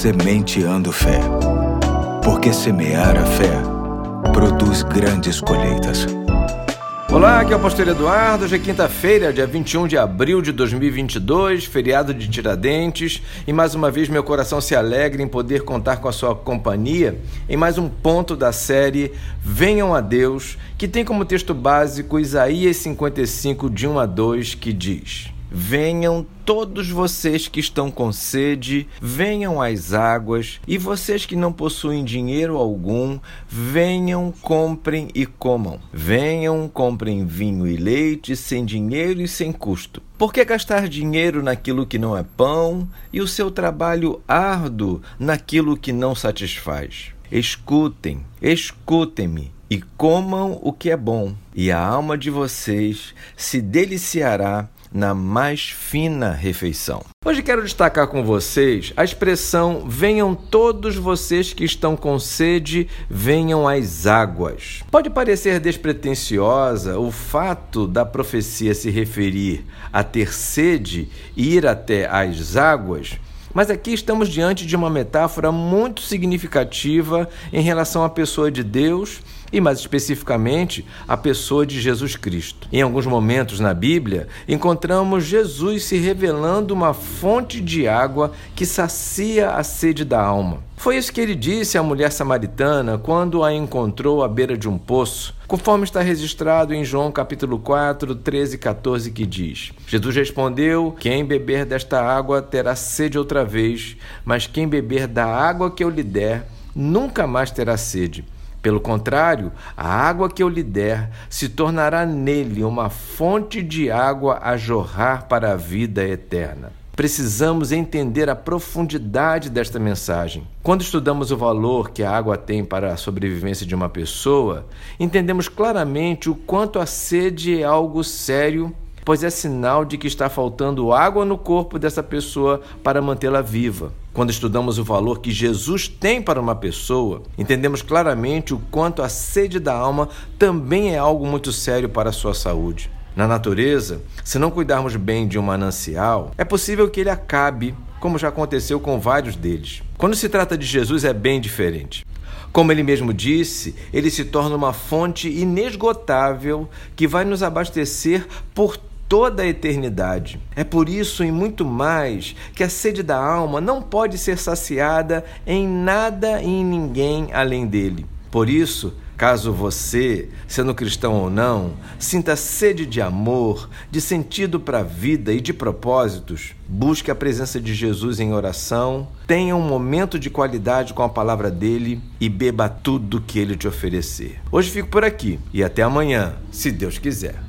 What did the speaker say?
Sementeando Fé. Porque semear a fé produz grandes colheitas. Olá, aqui é o Pastor Eduardo. Hoje é quinta-feira, dia 21 de abril de 2022, feriado de Tiradentes. E mais uma vez meu coração se alegra em poder contar com a sua companhia em mais um ponto da série Venham a Deus, que tem como texto básico Isaías 55, de 1 a 2, que diz. Venham todos vocês que estão com sede, venham às águas, e vocês que não possuem dinheiro algum, venham, comprem e comam. Venham, comprem vinho e leite sem dinheiro e sem custo. Por que gastar dinheiro naquilo que não é pão e o seu trabalho árduo naquilo que não satisfaz? Escutem, escutem-me e comam o que é bom, e a alma de vocês se deliciará na mais fina refeição. Hoje quero destacar com vocês a expressão: venham todos vocês que estão com sede, venham às águas. Pode parecer despretensiosa o fato da profecia se referir a ter sede e ir até as águas. Mas aqui estamos diante de uma metáfora muito significativa em relação à pessoa de Deus e, mais especificamente, a pessoa de Jesus Cristo. Em alguns momentos na Bíblia, encontramos Jesus se revelando uma fonte de água que sacia a sede da alma. Foi isso que ele disse à mulher samaritana quando a encontrou à beira de um poço, conforme está registrado em João capítulo 4, 13 e 14, que diz: Jesus respondeu: Quem beber desta água terá sede outra vez, mas quem beber da água que eu lhe der, nunca mais terá sede. Pelo contrário, a água que eu lhe der se tornará nele uma fonte de água a jorrar para a vida eterna. Precisamos entender a profundidade desta mensagem. Quando estudamos o valor que a água tem para a sobrevivência de uma pessoa, entendemos claramente o quanto a sede é algo sério pois é sinal de que está faltando água no corpo dessa pessoa para mantê-la viva. Quando estudamos o valor que Jesus tem para uma pessoa, entendemos claramente o quanto a sede da alma também é algo muito sério para a sua saúde. Na natureza, se não cuidarmos bem de um manancial, é possível que ele acabe, como já aconteceu com vários deles. Quando se trata de Jesus, é bem diferente. Como ele mesmo disse, ele se torna uma fonte inesgotável que vai nos abastecer por toda a eternidade. É por isso e muito mais que a sede da alma não pode ser saciada em nada e em ninguém além dele. Por isso, Caso você, sendo cristão ou não, sinta sede de amor, de sentido para a vida e de propósitos, busque a presença de Jesus em oração, tenha um momento de qualidade com a palavra dele e beba tudo que ele te oferecer. Hoje fico por aqui e até amanhã, se Deus quiser.